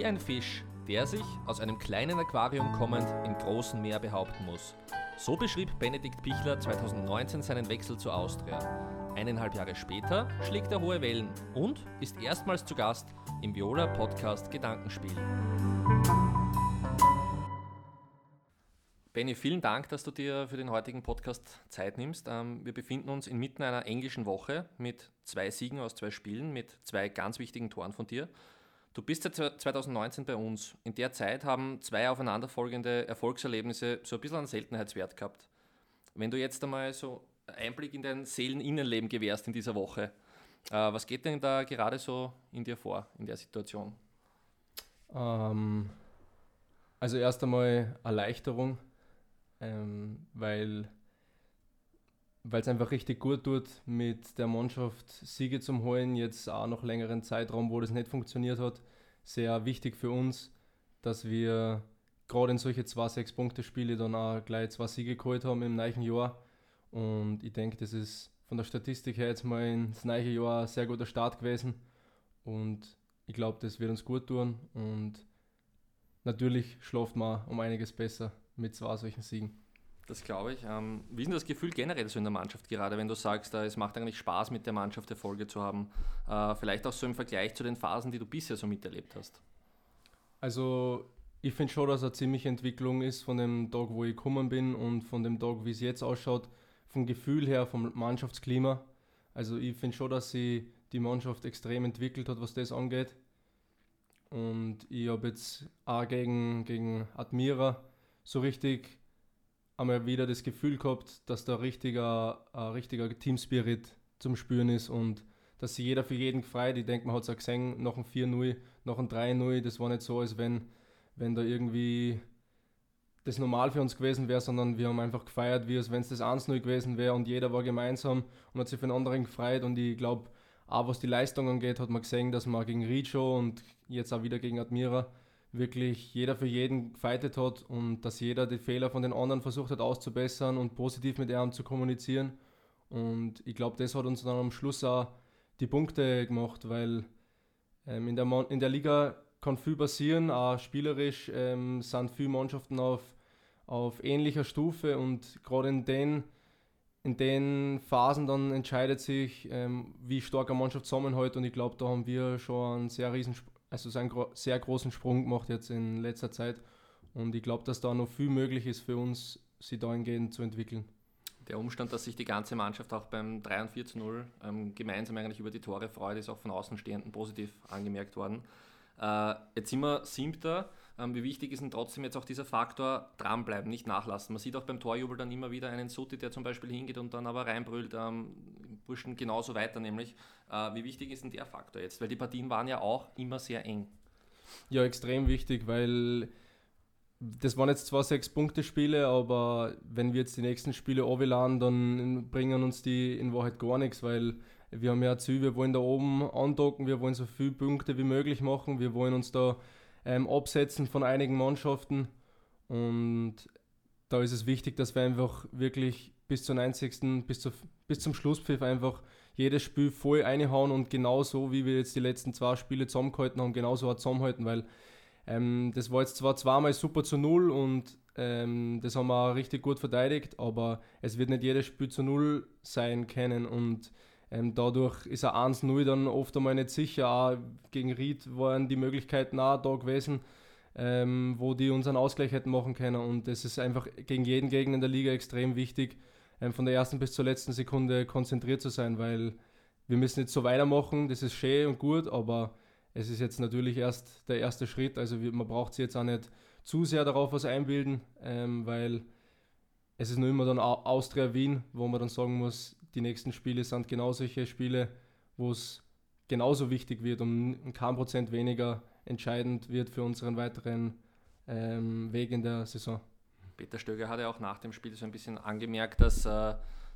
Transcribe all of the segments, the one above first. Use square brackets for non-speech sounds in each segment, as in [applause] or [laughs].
wie ein Fisch, der sich aus einem kleinen Aquarium kommend im großen Meer behaupten muss. So beschrieb Benedikt Pichler 2019 seinen Wechsel zur Austria. Eineinhalb Jahre später schlägt er hohe Wellen und ist erstmals zu Gast im Viola Podcast Gedankenspiel. Benny, vielen Dank, dass du dir für den heutigen Podcast Zeit nimmst. Ähm, wir befinden uns inmitten einer englischen Woche mit zwei Siegen aus zwei Spielen, mit zwei ganz wichtigen Toren von dir. Du bist seit 2019 bei uns. In der Zeit haben zwei aufeinanderfolgende Erfolgserlebnisse so ein bisschen einen Seltenheitswert gehabt. Wenn du jetzt einmal so Einblick in dein Seeleninnenleben gewährst in dieser Woche, äh, was geht denn da gerade so in dir vor, in der Situation? Ähm, also erst einmal Erleichterung ähm, weil es einfach richtig gut tut, mit der Mannschaft Siege zu holen, jetzt auch noch längeren Zeitraum, wo das nicht funktioniert hat. Sehr wichtig für uns, dass wir gerade in solche zwei Sechs-Punkte-Spiele dann auch gleich zwei Siege geholt haben im neuen Jahr. Und ich denke, das ist von der Statistik her jetzt mal ins neue Jahr ein sehr guter Start gewesen. Und ich glaube, das wird uns gut tun. Und natürlich schläft man um einiges besser mit zwei solchen Siegen. Das glaube ich. Ähm, wie ist denn das Gefühl generell so in der Mannschaft gerade, wenn du sagst, äh, es macht eigentlich Spaß, mit der Mannschaft Erfolge zu haben? Äh, vielleicht auch so im Vergleich zu den Phasen, die du bisher so miterlebt hast. Also ich finde schon, dass eine ziemliche Entwicklung ist von dem Tag, wo ich gekommen bin und von dem Tag, wie es jetzt ausschaut, vom Gefühl her, vom Mannschaftsklima. Also ich finde schon, dass sie die Mannschaft extrem entwickelt hat, was das angeht. Und ich habe jetzt auch gegen, gegen Admira so richtig einmal wieder das Gefühl gehabt, dass da richtiger, ein richtiger Teamspirit zum Spüren ist und dass sich jeder für jeden gefreut. Ich denke, man hat es auch gesehen, nach einem 4-0, nach einem 3-0, das war nicht so, als wenn, wenn da irgendwie das normal für uns gewesen wäre, sondern wir haben einfach gefeiert, wie als wenn es das 1-0 gewesen wäre und jeder war gemeinsam und hat sich für den anderen gefreut und ich glaube, auch was die Leistung angeht, hat man gesehen, dass man gegen Richo und jetzt auch wieder gegen Admira wirklich jeder für jeden gefeitet hat und dass jeder die Fehler von den anderen versucht hat auszubessern und positiv mit ihm zu kommunizieren. Und ich glaube, das hat uns dann am Schluss auch die Punkte gemacht, weil ähm, in, der in der Liga kann viel passieren, auch spielerisch ähm, sind viele Mannschaften auf, auf ähnlicher Stufe und gerade in den, in den Phasen dann entscheidet sich, ähm, wie stark eine Mannschaft zusammenhält und ich glaube, da haben wir schon einen sehr riesen also so einen sehr großen Sprung gemacht jetzt in letzter Zeit. Und ich glaube, dass da noch viel möglich ist für uns, sie dahingehend zu entwickeln. Der Umstand, dass sich die ganze Mannschaft auch beim 3 und 4 zu 0 ähm, gemeinsam eigentlich über die Tore freut, ist auch von Außenstehenden positiv angemerkt worden. Äh, jetzt sind wir siebter. Ähm, wie wichtig ist denn trotzdem jetzt auch dieser Faktor dranbleiben, nicht nachlassen? Man sieht auch beim Torjubel dann immer wieder einen Suti, der zum Beispiel hingeht und dann aber reinbrüllt, ähm, Burschen genauso weiter nämlich. Äh, wie wichtig ist denn der Faktor jetzt? Weil die Partien waren ja auch immer sehr eng. Ja, extrem wichtig, weil das waren jetzt zwar sechs Punkte Spiele, aber wenn wir jetzt die nächsten Spiele laden, dann bringen uns die in Wahrheit gar nichts, weil wir haben ja Ziel, wir wollen da oben andocken, wir wollen so viele Punkte wie möglich machen, wir wollen uns da ähm, absetzen von einigen Mannschaften und da ist es wichtig, dass wir einfach wirklich bis zur 90. bis, zu, bis zum Schlusspfiff einfach jedes Spiel voll reinhauen und genauso wie wir jetzt die letzten zwei Spiele zusammengehalten haben, genauso auch zusammenhalten, weil ähm, das war jetzt zwar zweimal super zu null und ähm, das haben wir auch richtig gut verteidigt, aber es wird nicht jedes Spiel zu null sein können und ähm, dadurch ist ein 1-0 dann oft einmal nicht sicher. Auch gegen Ried waren die Möglichkeiten auch da gewesen, ähm, wo die unseren Ausgleich hätten machen können. Und das ist einfach gegen jeden Gegner in der Liga extrem wichtig, ähm, von der ersten bis zur letzten Sekunde konzentriert zu sein, weil wir müssen jetzt so weitermachen. Das ist schön und gut, aber es ist jetzt natürlich erst der erste Schritt. Also man braucht sich jetzt auch nicht zu sehr darauf was einbilden, ähm, weil es ist nur immer dann Austria Wien, wo man dann sagen muss, die nächsten Spiele sind genau solche Spiele, wo es genauso wichtig wird und kein Prozent weniger entscheidend wird für unseren weiteren ähm, Weg in der Saison. Peter Stöger hat ja auch nach dem Spiel so ein bisschen angemerkt, dass äh,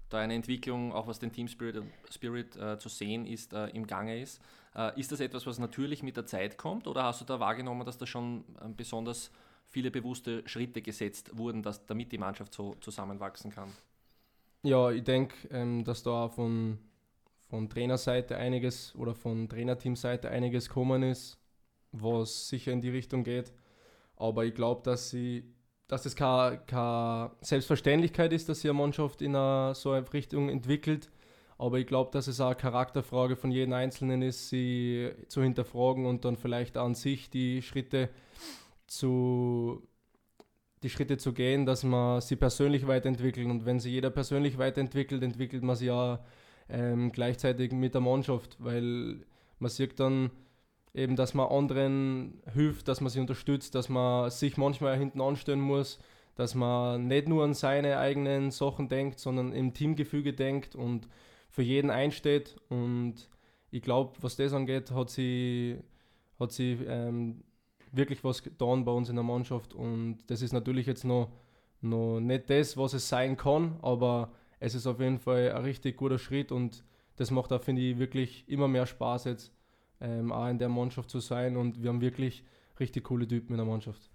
da eine Entwicklung, auch was den Team Spirit, Spirit äh, zu sehen ist, äh, im Gange ist. Äh, ist das etwas, was natürlich mit der Zeit kommt oder hast du da wahrgenommen, dass da schon ähm, besonders viele bewusste Schritte gesetzt wurden, dass, damit die Mannschaft so zusammenwachsen kann? Ja, ich denke, ähm, dass da von, von Trainerseite einiges oder von Trainerteamseite einiges gekommen ist, was sicher in die Richtung geht. Aber ich glaube, dass sie dass es keine, keine Selbstverständlichkeit ist, dass sich eine Mannschaft in eine, so eine Richtung entwickelt. Aber ich glaube, dass es auch eine Charakterfrage von jedem Einzelnen ist, sie zu hinterfragen und dann vielleicht an sich die Schritte zu, die Schritte zu gehen, dass man sie persönlich weiterentwickelt. Und wenn sie jeder persönlich weiterentwickelt, entwickelt man sie ja ähm, gleichzeitig mit der Mannschaft, weil man sieht dann eben, dass man anderen hilft, dass man sie unterstützt, dass man sich manchmal hinten anstellen muss, dass man nicht nur an seine eigenen Sachen denkt, sondern im Teamgefüge denkt und für jeden einsteht. Und ich glaube, was das angeht, hat sie, hat sie ähm, wirklich was getan bei uns in der Mannschaft. Und das ist natürlich jetzt noch, noch nicht das, was es sein kann, aber es ist auf jeden Fall ein richtig guter Schritt und das macht auch, finde ich, wirklich immer mehr Spaß jetzt, ähm, auch in der Mannschaft zu sein. Und wir haben wirklich richtig coole Typen in der Mannschaft.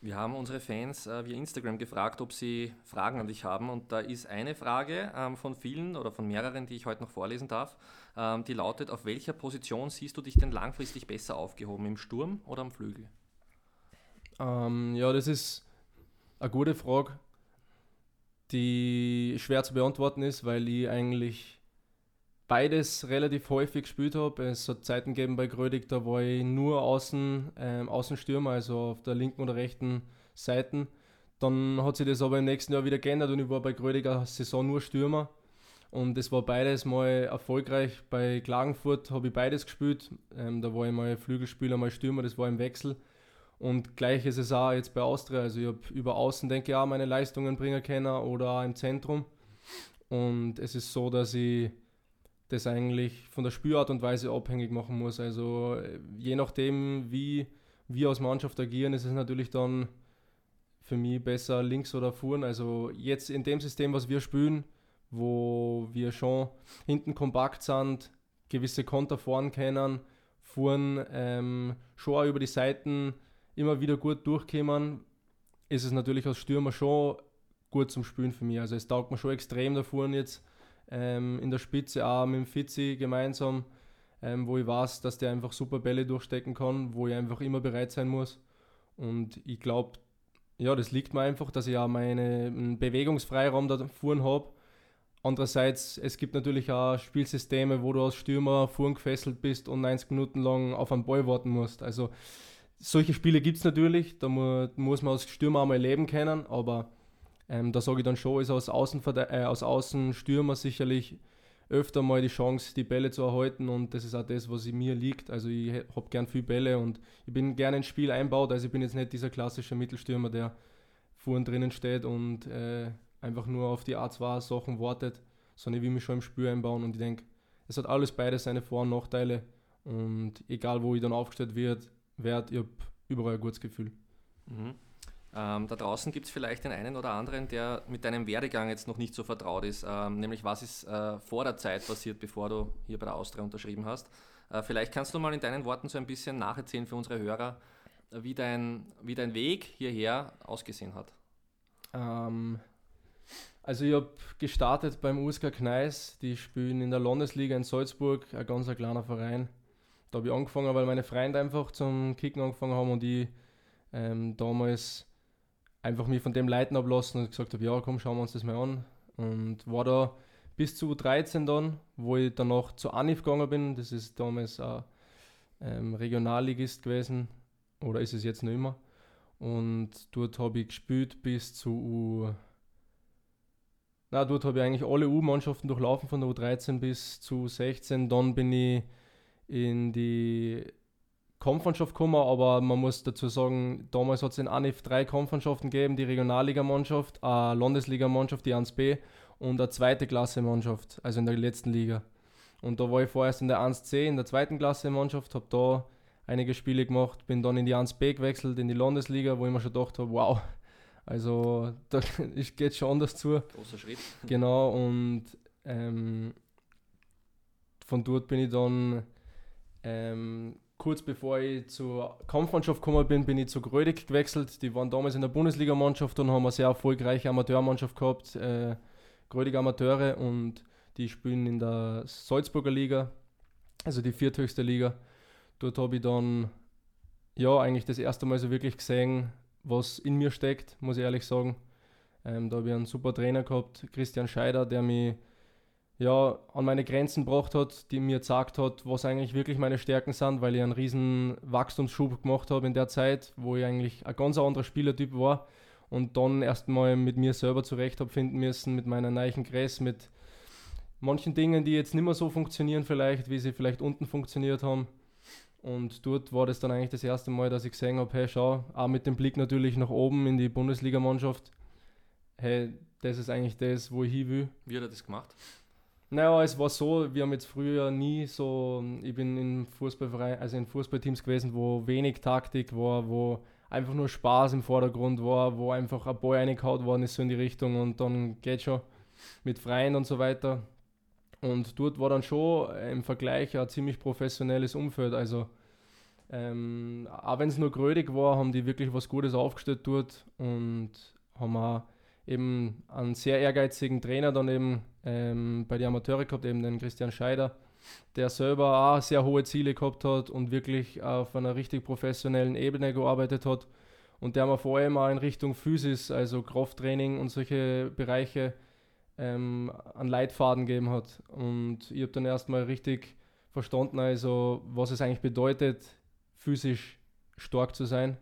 Wir haben unsere Fans äh, via Instagram gefragt, ob sie Fragen an dich haben. Und da ist eine Frage ähm, von vielen oder von mehreren, die ich heute noch vorlesen darf. Ähm, die lautet: Auf welcher Position siehst du dich denn langfristig besser aufgehoben? Im Sturm oder am Flügel? Ähm, ja, das ist eine gute Frage, die schwer zu beantworten ist, weil ich eigentlich beides relativ häufig gespielt habe. Es hat Zeiten gegeben bei Grödig, da war ich nur Außen, ähm, Außenstürmer, also auf der linken oder rechten Seite. Dann hat sich das aber im nächsten Jahr wieder geändert und ich war bei Grödiger Saison nur Stürmer. Und es war beides mal erfolgreich. Bei Klagenfurt habe ich beides gespielt. Ähm, da war ich mal Flügelspieler, mal Stürmer, das war im Wechsel. Und gleich ist es auch jetzt bei Austria. Also ich habe über Außen, denke ich, auch meine Leistungen bringen können oder auch im Zentrum. Und es ist so, dass ich das eigentlich von der Spielart und Weise abhängig machen muss. Also je nachdem, wie wir als Mannschaft agieren, ist es natürlich dann für mich besser links oder vorn. Also jetzt in dem System, was wir spielen, wo wir schon hinten kompakt sind, gewisse Konter fahren können, vorn ähm, schon auch über die Seiten immer wieder gut durchkommen, ist es natürlich als Stürmer schon gut zum Spielen für mich. Also es taugt mir schon extrem da vorne jetzt ähm, in der Spitze auch mit dem Fitzi gemeinsam, ähm, wo ich weiß, dass der einfach super Bälle durchstecken kann, wo ich einfach immer bereit sein muss. Und ich glaube, ja, das liegt mir einfach, dass ich auch meinen Bewegungsfreiraum da vorn habe. Andererseits, es gibt natürlich auch Spielsysteme, wo du als Stürmer vorn gefesselt bist und 90 Minuten lang auf einen Ball warten musst. Also solche Spiele gibt es natürlich, da muss man als Stürmer einmal leben können, aber ähm, da sage ich dann schon, ist aus, Außenverde äh, aus Außenstürmer sicherlich öfter mal die Chance, die Bälle zu erhalten und das ist auch das, was mir liegt. Also ich habe gern viel Bälle und ich bin gerne ins Spiel einbaut. Also ich bin jetzt nicht dieser klassische Mittelstürmer, der vorn drinnen steht und äh, einfach nur auf die A2 Sachen wartet, sondern ich will mich schon im Spiel einbauen und ich denke, es hat alles beide seine Vor- und Nachteile und egal wo ich dann aufgestellt wird, werd, ich habe überall ein gutes Gefühl. Mhm. Ähm, da draußen gibt es vielleicht den einen oder anderen, der mit deinem Werdegang jetzt noch nicht so vertraut ist, ähm, nämlich was ist äh, vor der Zeit passiert, bevor du hier bei der Austria unterschrieben hast. Äh, vielleicht kannst du mal in deinen Worten so ein bisschen nacherzählen für unsere Hörer, wie, dein, wie dein Weg hierher ausgesehen hat. Ähm, also ich habe gestartet beim USK Kneis, die spielen in der Landesliga in Salzburg, ein ganz kleiner Verein. Da habe ich angefangen, weil meine Freunde einfach zum Kicken angefangen haben und ich ähm, damals einfach mich von dem leiten ablassen und gesagt habe, ja komm, schauen wir uns das mal an. Und war da bis zu 13 dann, wo ich danach zu Anif gegangen bin. Das ist damals ein ähm, Regionalligist gewesen oder ist es jetzt noch immer. Und dort habe ich gespielt bis zu. Na, dort habe ich eigentlich alle U-Mannschaften durchlaufen, von der U13 bis zu 16. Dann bin ich in die Kampfmannschaft gekommen, aber man muss dazu sagen, damals hat es in ANIF drei Kampfmannschaften gegeben, die Regionalligamannschaft, eine Landesligamannschaft, die 1B und eine zweite Klasse-Mannschaft, also in der letzten Liga. Und da war ich vorerst in der 1C, in der zweiten Klasse-Mannschaft, habe da einige Spiele gemacht, bin dann in die 1B gewechselt, in die Landesliga, wo ich mir schon gedacht habe, wow, also [laughs] da geht schon anders zu. Großer Schritt. [laughs] Genau, und ähm, von dort bin ich dann ähm, kurz bevor ich zur Kampfmannschaft gekommen bin, bin ich zu Grödig gewechselt. Die waren damals in der Bundesligamannschaft und haben eine sehr erfolgreiche Amateurmannschaft gehabt, äh, Grödig Amateure, und die spielen in der Salzburger Liga, also die vierthöchste Liga. Dort habe ich dann ja eigentlich das erste Mal so wirklich gesehen, was in mir steckt, muss ich ehrlich sagen. Ähm, da habe ich einen super Trainer gehabt, Christian Scheider, der mich ja, an meine Grenzen gebracht hat, die mir gesagt hat, was eigentlich wirklich meine Stärken sind, weil ich einen riesen Wachstumsschub gemacht habe in der Zeit, wo ich eigentlich ein ganz anderer Spielertyp war und dann erstmal mit mir selber zurecht habe finden müssen, mit meiner neuen Gräs, mit manchen Dingen, die jetzt nicht mehr so funktionieren vielleicht, wie sie vielleicht unten funktioniert haben. Und dort war das dann eigentlich das erste Mal, dass ich gesehen habe, hey, schau, auch mit dem Blick natürlich nach oben in die Bundesligamannschaft, hey, das ist eigentlich das, wo ich hin will. Wie hat er das gemacht? Naja, es war so, wir haben jetzt früher nie so, ich bin in Fußballverein, also in Fußballteams gewesen, wo wenig Taktik war, wo einfach nur Spaß im Vordergrund war, wo einfach ein Ball reingehauen worden ist so in die Richtung und dann geht schon mit Freien und so weiter. Und dort war dann schon im Vergleich ein ziemlich professionelles Umfeld. Also ähm, auch wenn es nur grödig war, haben die wirklich was Gutes aufgestellt dort und haben auch eben einen sehr ehrgeizigen Trainer dann eben ähm, bei den Amateure gehabt, eben den Christian Scheider, der selber auch sehr hohe Ziele gehabt hat und wirklich auf einer richtig professionellen Ebene gearbeitet hat und der mir vor allem auch in Richtung Physis, also Krafttraining und solche Bereiche ähm, einen Leitfaden gegeben hat. Und ich habe dann erstmal richtig verstanden, also was es eigentlich bedeutet, physisch stark zu sein,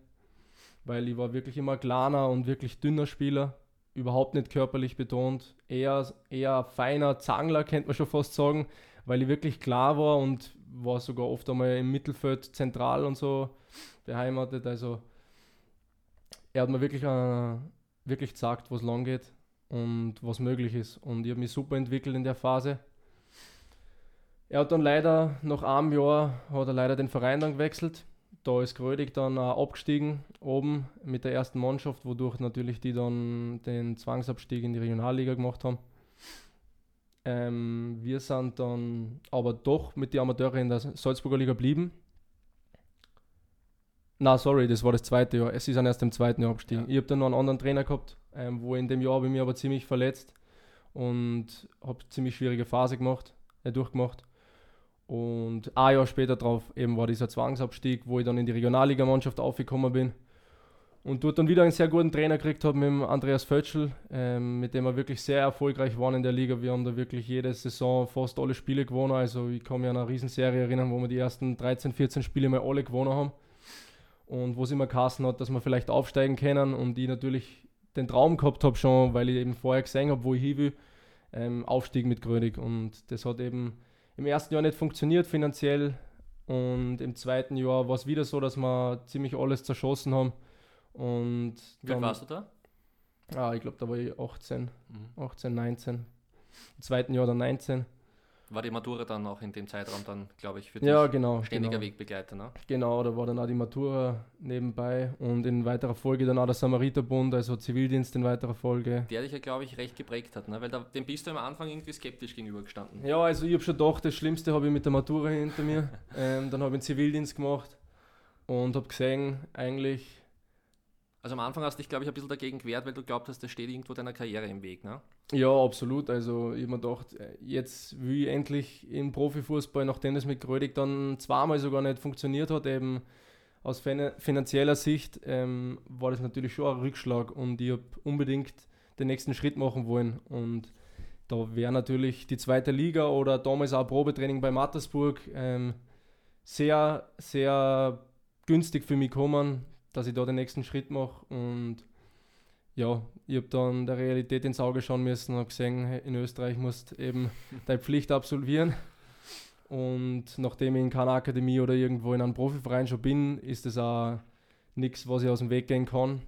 weil ich war wirklich immer kleiner und wirklich dünner Spieler. Überhaupt nicht körperlich betont, eher, eher feiner Zangler, könnte man schon fast sagen, weil ich wirklich klar war und war sogar oft einmal im Mittelfeld zentral und so beheimatet. Also er hat mir wirklich, äh, wirklich gesagt, was lang geht und was möglich ist. Und ich habe mich super entwickelt in der Phase. Er hat dann leider nach einem Jahr hat er leider den Verein dann gewechselt da ist Grödig dann auch abgestiegen oben mit der ersten Mannschaft, wodurch natürlich die dann den Zwangsabstieg in die Regionalliga gemacht haben. Ähm, wir sind dann aber doch mit den Amateuren in der Salzburger Liga geblieben. Na, sorry, das war das zweite Jahr. Es ist dann erst im zweiten Jahr abgestiegen. Ja. Ich habe dann noch einen anderen Trainer gehabt, ähm, wo in dem Jahr habe ich mich aber ziemlich verletzt und habe ziemlich schwierige Phase gemacht, äh, durchgemacht. Und ein Jahr später drauf eben war dieser Zwangsabstieg, wo ich dann in die Regionalligamannschaft aufgekommen bin. Und dort dann wieder einen sehr guten Trainer gekriegt habe mit dem Andreas Fötschel, ähm, mit dem wir wirklich sehr erfolgreich waren in der Liga. Wir haben da wirklich jede Saison fast alle Spiele gewonnen. Also ich kann mich an eine Riesenserie erinnern, wo wir die ersten 13, 14 Spiele mal alle gewonnen haben. Und wo es immer geheißen hat, dass wir vielleicht aufsteigen können. Und ich natürlich den Traum gehabt habe schon, weil ich eben vorher gesehen habe, wo ich hin will, ähm, Aufstieg mit Grönig. Und das hat eben im ersten Jahr nicht funktioniert finanziell und im zweiten Jahr war es wieder so, dass wir ziemlich alles zerschossen haben. Und Wie alt warst du da? Ah, ich glaube, da war ich 18, mhm. 18, 19. Im zweiten Jahr dann 19 war die Matura dann auch in dem Zeitraum dann, glaube ich, für dich ja, genau, ständiger genau. Wegbegleiter, ne? Genau, da war dann auch die Matura nebenbei und in weiterer Folge dann auch der Samariterbund, also Zivildienst in weiterer Folge. Der dich ja, glaube ich, recht geprägt hat, ne? Weil da, dem bist du am Anfang irgendwie skeptisch gegenübergestanden. Ja, also ich habe schon gedacht, das Schlimmste habe ich mit der Matura hinter mir. [laughs] ähm, dann habe ich einen Zivildienst gemacht und habe gesehen, eigentlich also am Anfang hast du dich, glaube ich, ein bisschen dagegen gewehrt, weil du glaubt hast, das steht irgendwo deiner Karriere im Weg, ne? Ja, absolut. Also ich habe mir gedacht, äh, jetzt will ich endlich im Profifußball, nachdem das mit Grödig dann zweimal sogar nicht funktioniert hat, eben aus finanzieller Sicht ähm, war das natürlich schon ein Rückschlag und ich habe unbedingt den nächsten Schritt machen wollen. Und da wäre natürlich die zweite Liga oder damals auch Probetraining bei Mattersburg ähm, sehr, sehr günstig für mich gekommen dass ich da den nächsten Schritt mache. Und ja, ich habe dann der Realität ins Auge schauen müssen und habe gesehen, in Österreich musst du eben [laughs] deine Pflicht absolvieren. Und nachdem ich in keiner Akademie oder irgendwo in einem Profiverein schon bin, ist das auch nichts, was ich aus dem Weg gehen kann.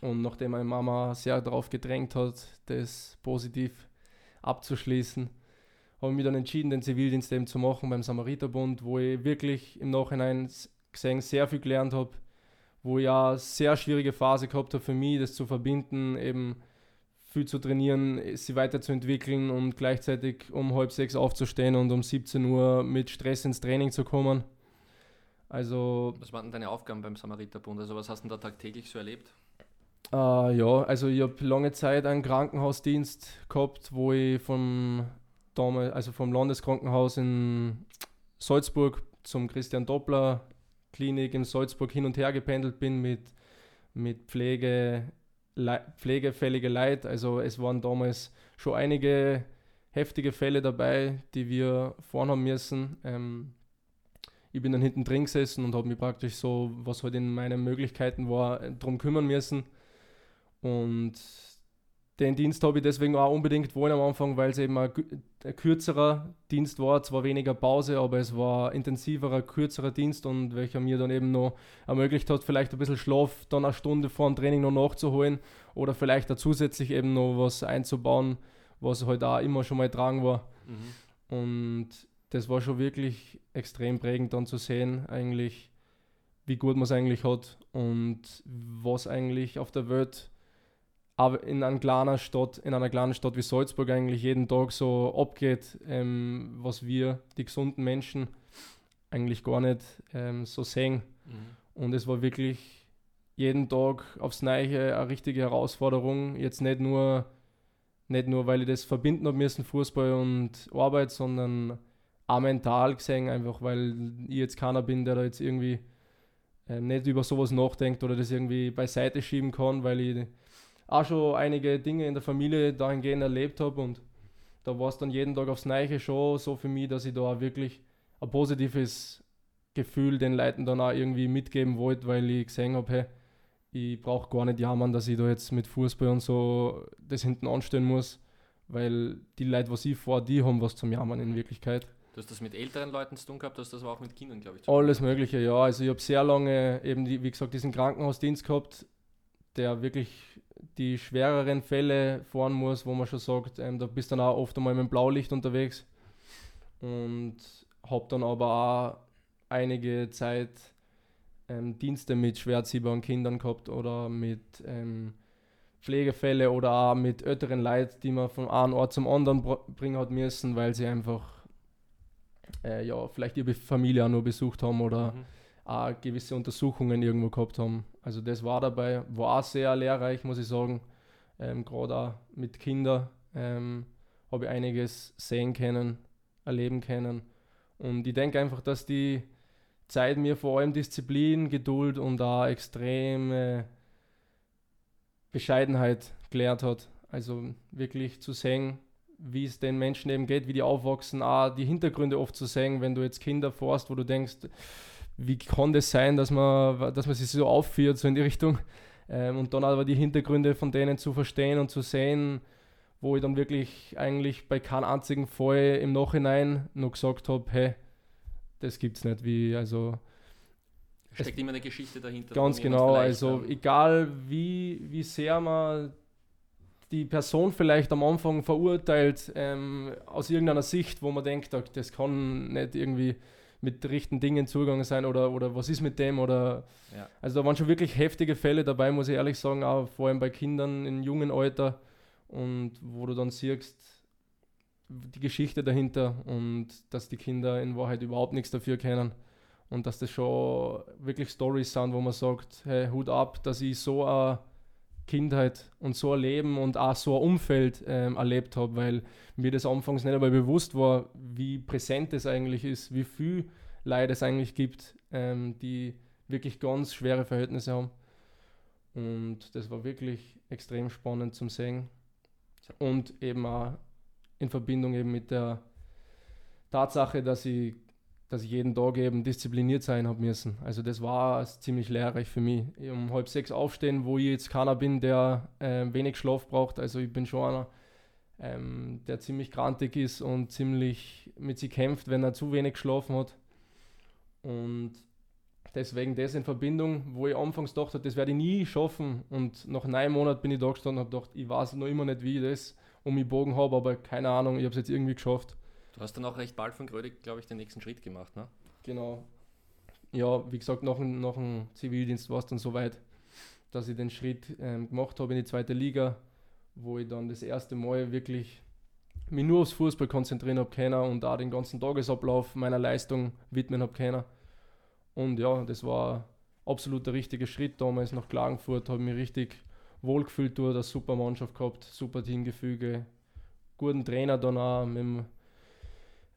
Und nachdem meine Mama sehr darauf gedrängt hat, das positiv abzuschließen, habe ich mich dann entschieden, den Zivildienst eben zu machen beim Samariterbund, wo ich wirklich im Nachhinein gesehen sehr viel gelernt habe wo ich ja sehr schwierige Phase gehabt habe für mich, das zu verbinden, eben viel zu trainieren, sie weiterzuentwickeln und gleichzeitig um halb sechs aufzustehen und um 17 Uhr mit Stress ins Training zu kommen. Also. Was waren denn deine Aufgaben beim Samariterbund? Also was hast du da tagtäglich so erlebt? Uh, ja, also ich habe lange Zeit einen Krankenhausdienst gehabt, wo ich vom, also vom Landeskrankenhaus in Salzburg zum Christian Doppler Klinik in Salzburg hin und her gependelt bin mit, mit Pflege, Le pflegefällige Leid. Also es waren damals schon einige heftige Fälle dabei, die wir vorhaben müssen. Ähm, ich bin dann hinten drin gesessen und habe mich praktisch so, was halt in meinen Möglichkeiten war, darum kümmern müssen. Und den Dienst habe ich deswegen auch unbedingt wollen am Anfang, weil es eben ein, ein, kürzerer Dienst war, zwar weniger Pause, aber es war intensiverer, kürzerer Dienst und welcher mir dann eben noch ermöglicht hat, vielleicht ein bisschen Schlaf dann eine Stunde vor dem Training noch nachzuholen oder vielleicht da zusätzlich eben noch was einzubauen, was halt auch immer schon mal tragen war. Mhm. Und das war schon wirklich extrem prägend dann zu sehen, eigentlich, wie gut man es eigentlich hat und was eigentlich auf der Welt aber in einer kleinen Stadt, in einer kleinen Stadt wie Salzburg eigentlich jeden Tag so abgeht, ähm, was wir, die gesunden Menschen, eigentlich gar nicht ähm, so sehen. Mhm. Und es war wirklich jeden Tag aufs Neue eine richtige Herausforderung. Jetzt nicht nur, nicht nur weil ich das verbinden habe müssen, Fußball und Arbeit, sondern auch mental gesehen, einfach weil ich jetzt keiner bin, der da jetzt irgendwie äh, nicht über sowas nachdenkt oder das irgendwie beiseite schieben kann, weil ich auch schon einige Dinge in der Familie dahingehend erlebt habe und da war es dann jeden Tag aufs Neiche schon so für mich, dass ich da auch wirklich ein positives Gefühl den Leuten dann auch irgendwie mitgeben wollte, weil ich gesehen habe, hey, ich brauche gar nicht jammern, dass ich da jetzt mit Fußball und so das hinten anstellen muss, weil die Leute, was ich vor, die haben was zum Jammern in Wirklichkeit. Du hast das mit älteren Leuten zu tun gehabt, du hast das aber auch mit Kindern, glaube ich. Alles Mögliche, ja. Also ich habe sehr lange eben, wie gesagt, diesen Krankenhausdienst gehabt, der wirklich die schwereren Fälle fahren muss, wo man schon sagt, ähm, da bist du dann auch oft einmal mit dem Blaulicht unterwegs. Und habe dann aber auch einige Zeit ähm, Dienste mit schwerziehbaren Kindern gehabt oder mit ähm, Pflegefälle oder auch mit älteren Leuten, die man von einem Ort zum anderen bringen hat müssen, weil sie einfach äh, ja, vielleicht ihre Familie auch nur besucht haben oder mhm auch gewisse Untersuchungen irgendwo gehabt haben. Also das war dabei, war sehr lehrreich, muss ich sagen. Ähm, Gerade auch mit Kindern ähm, habe ich einiges sehen können, erleben können. Und ich denke einfach, dass die Zeit mir vor allem Disziplin, Geduld und auch extreme Bescheidenheit gelehrt hat. Also wirklich zu sehen, wie es den Menschen eben geht, wie die aufwachsen, auch die Hintergründe oft zu sehen, wenn du jetzt Kinder forst, wo du denkst, wie kann das sein, dass man, dass man sich so aufführt, so in die Richtung. Ähm, und dann aber die Hintergründe von denen zu verstehen und zu sehen, wo ich dann wirklich eigentlich bei keinem einzigen Fall im Nachhinein noch gesagt habe, hey, das gibt's nicht, wie, also steckt immer eine Geschichte dahinter. Ganz genau, also egal wie, wie sehr man die Person vielleicht am Anfang verurteilt, ähm, aus irgendeiner Sicht, wo man denkt, das kann nicht irgendwie mit richtigen Dingen zugegangen sein oder, oder was ist mit dem oder ja. also da waren schon wirklich heftige Fälle dabei, muss ich ehrlich sagen, auch vor allem bei Kindern in jungen Alter und wo du dann siehst, die Geschichte dahinter und dass die Kinder in Wahrheit überhaupt nichts dafür kennen und dass das schon wirklich Stories sind, wo man sagt, hey, Hut ab, dass ich so eine Kindheit und so ein Leben und auch so ein Umfeld ähm, erlebt habe, weil mir das anfangs nicht einmal bewusst war, wie präsent es eigentlich ist, wie viel Leid es eigentlich gibt, ähm, die wirklich ganz schwere Verhältnisse haben. Und das war wirklich extrem spannend zum Sehen. Und eben auch in Verbindung eben mit der Tatsache, dass ich dass ich jeden Tag eben diszipliniert sein habe müssen. Also das war ziemlich lehrreich für mich. Um halb sechs aufstehen, wo ich jetzt keiner bin, der äh, wenig Schlaf braucht. Also ich bin schon einer, ähm, der ziemlich krantig ist und ziemlich mit sich kämpft, wenn er zu wenig geschlafen hat. Und deswegen das in Verbindung, wo ich anfangs dachte, das werde ich nie schaffen. Und nach neun Monaten bin ich da gestanden und habe gedacht, ich weiß noch immer nicht, wie ich das um mich bogen habe, aber keine Ahnung, ich habe es jetzt irgendwie geschafft. Du hast dann auch recht bald von Grödig, glaube ich, den nächsten Schritt gemacht, ne? Genau. Ja, wie gesagt, nach, nach dem Zivildienst war es dann soweit, dass ich den Schritt ähm, gemacht habe in die zweite Liga, wo ich dann das erste Mal wirklich mich nur aufs Fußball konzentrieren habe können und da den ganzen Tagesablauf meiner Leistung widmen habe können. Und ja, das war absolut der richtige Schritt damals nach Klagenfurt, habe mich richtig wohlgefühlt dort, eine super Mannschaft gehabt, super Teamgefüge, guten Trainer dann auch mit dem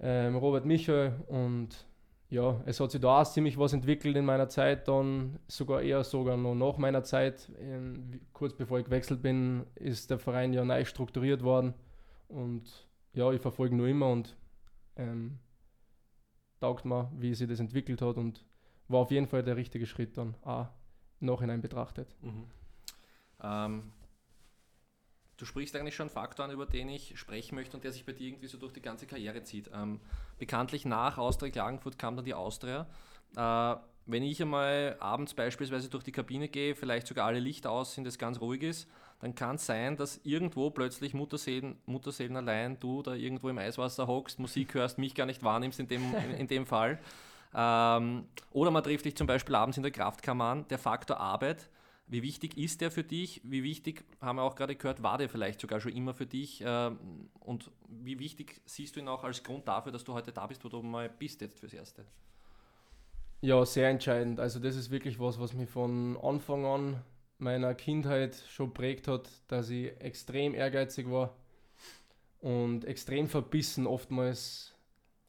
ähm, Robert Michael und ja, es hat sich da auch ziemlich was entwickelt in meiner Zeit, dann sogar eher sogar noch nach meiner Zeit. Ähm, kurz bevor ich gewechselt bin, ist der Verein ja neu strukturiert worden. Und ja, ich verfolge nur immer und ähm, taugt mir, wie sich das entwickelt hat und war auf jeden Fall der richtige Schritt dann auch nachhinein betrachtet. Mhm. Ähm, du sprichst eigentlich schon einen Faktor an, über den ich sprechen möchte und der sich bei dir irgendwie so durch die ganze Karriere zieht. Ähm, bekanntlich nach Austria Klagenfurt kam dann die Austria. Äh, wenn ich einmal abends beispielsweise durch die Kabine gehe, vielleicht sogar alle Lichter aus sind, es ganz ruhig ist, dann kann es sein, dass irgendwo plötzlich Mutterseelen, Mutterseelen allein, du da irgendwo im Eiswasser hockst, Musik hörst, mich gar nicht wahrnimmst in dem, in, in dem Fall. Ähm, oder man trifft dich zum Beispiel abends in der Kraftkammer an. Der Faktor Arbeit wie wichtig ist der für dich? Wie wichtig, haben wir auch gerade gehört, war der vielleicht sogar schon immer für dich? Ähm, und wie wichtig siehst du ihn auch als Grund dafür, dass du heute da bist, wo du mal bist jetzt fürs Erste? Ja, sehr entscheidend. Also das ist wirklich was, was mich von Anfang an meiner Kindheit schon prägt hat, dass ich extrem ehrgeizig war und extrem verbissen, oftmals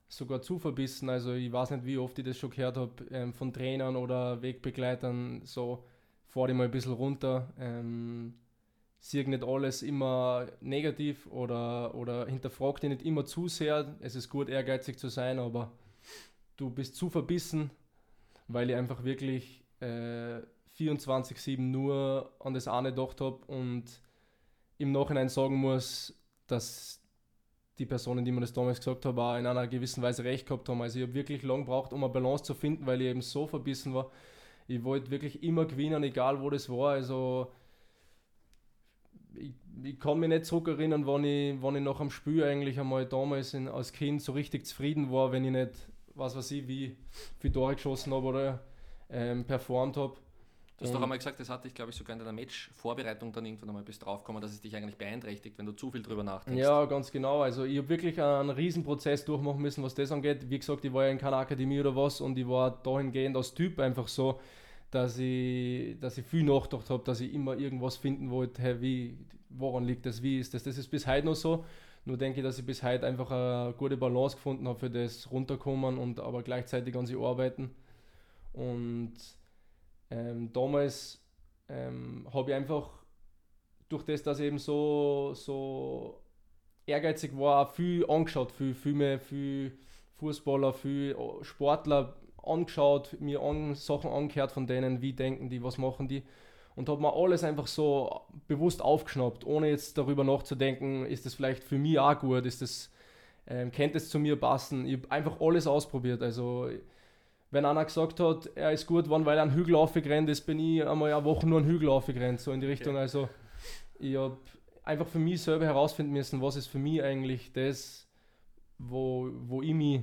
sogar zu verbissen. Also ich weiß nicht, wie oft ich das schon gehört habe ähm, von Trainern oder Wegbegleitern, so fahr dich mal ein bisschen runter, ähm, sieh nicht alles immer negativ oder, oder hinterfrag dich nicht immer zu sehr. Es ist gut, ehrgeizig zu sein, aber du bist zu verbissen, weil ich einfach wirklich äh, 24-7 nur an das eine gedacht habe und im Nachhinein sagen muss, dass die Personen, die mir das damals gesagt haben, auch in einer gewissen Weise recht gehabt haben. Also ich habe wirklich lange gebraucht, um eine Balance zu finden, weil ich eben so verbissen war ich wollte wirklich immer gewinnen, egal wo das war. Also ich, ich kann mich nicht zurückerinnern, wann ich, wann ich nach dem Spiel eigentlich einmal damals in, als Kind so richtig zufrieden war, wenn ich nicht, was weiß ich, wie viele Tore geschossen habe oder ähm, performt habe. Du hast doch einmal gesagt, das hatte ich, glaube ich, sogar in deiner Match-Vorbereitung dann irgendwann einmal bis draufgekommen, dass es dich eigentlich beeinträchtigt, wenn du zu viel drüber nachdenkst. Ja, ganz genau. Also ich habe wirklich einen Riesenprozess durchmachen müssen, was das angeht. Wie gesagt, ich war ja in keiner Akademie oder was und ich war dahingehend als Typ einfach so, dass ich, dass ich viel nachgedacht habe, dass ich immer irgendwas finden wollte, hey, wie, woran liegt das, wie ist das. Das ist bis heute noch so. Nur denke ich, dass ich bis heute einfach eine gute Balance gefunden habe für das Runterkommen und aber gleichzeitig an sie arbeiten. Und ähm, damals ähm, habe ich einfach durch das, dass ich eben so, so ehrgeizig war, viel angeschaut, viel Filme, viel Fußballer, viel Sportler angeschaut, mir an, Sachen angehört von denen, wie denken die, was machen die und habe mir alles einfach so bewusst aufgeschnappt, ohne jetzt darüber nachzudenken, ist das vielleicht für mich auch gut, ist das, ähm, könnte es zu mir passen. Ich habe einfach alles ausprobiert. Also wenn einer gesagt hat, er ist gut geworden, weil er einen Hügel aufgerannt ist, bin ich einmal eine Woche nur einen Hügel aufgerannt, so in die Richtung. Okay. Also ich habe einfach für mich selber herausfinden müssen, was ist für mich eigentlich das, wo, wo ich mich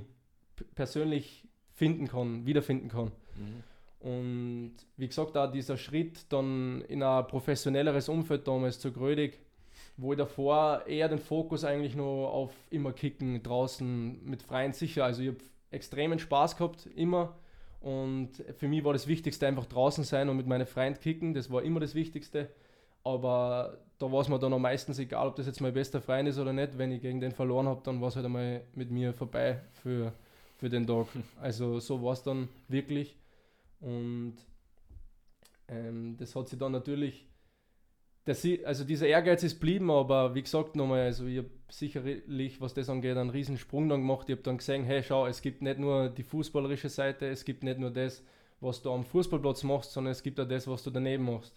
persönlich finden kann, wiederfinden kann. Mhm. Und wie gesagt, da dieser Schritt dann in ein professionelleres Umfeld damals zu Grödig, wo ich davor eher den Fokus eigentlich nur auf immer Kicken draußen mit freien Sicher. Also ich habe extremen Spaß gehabt, immer. Und für mich war das Wichtigste einfach draußen sein und mit meinen Freunden kicken. Das war immer das Wichtigste. Aber da war es mir dann auch meistens egal, ob das jetzt mein bester Freund ist oder nicht. Wenn ich gegen den verloren habe, dann war es halt einmal mit mir vorbei für für den Tag. Also so war es dann wirklich. Und ähm, das hat sich dann natürlich, das, also dieser Ehrgeiz ist blieben, aber wie gesagt nochmal, also ich habe sicherlich, was das angeht, einen riesen Sprung dann gemacht. Ich habe dann gesehen, hey schau, es gibt nicht nur die fußballerische Seite, es gibt nicht nur das, was du am Fußballplatz machst, sondern es gibt auch das, was du daneben machst.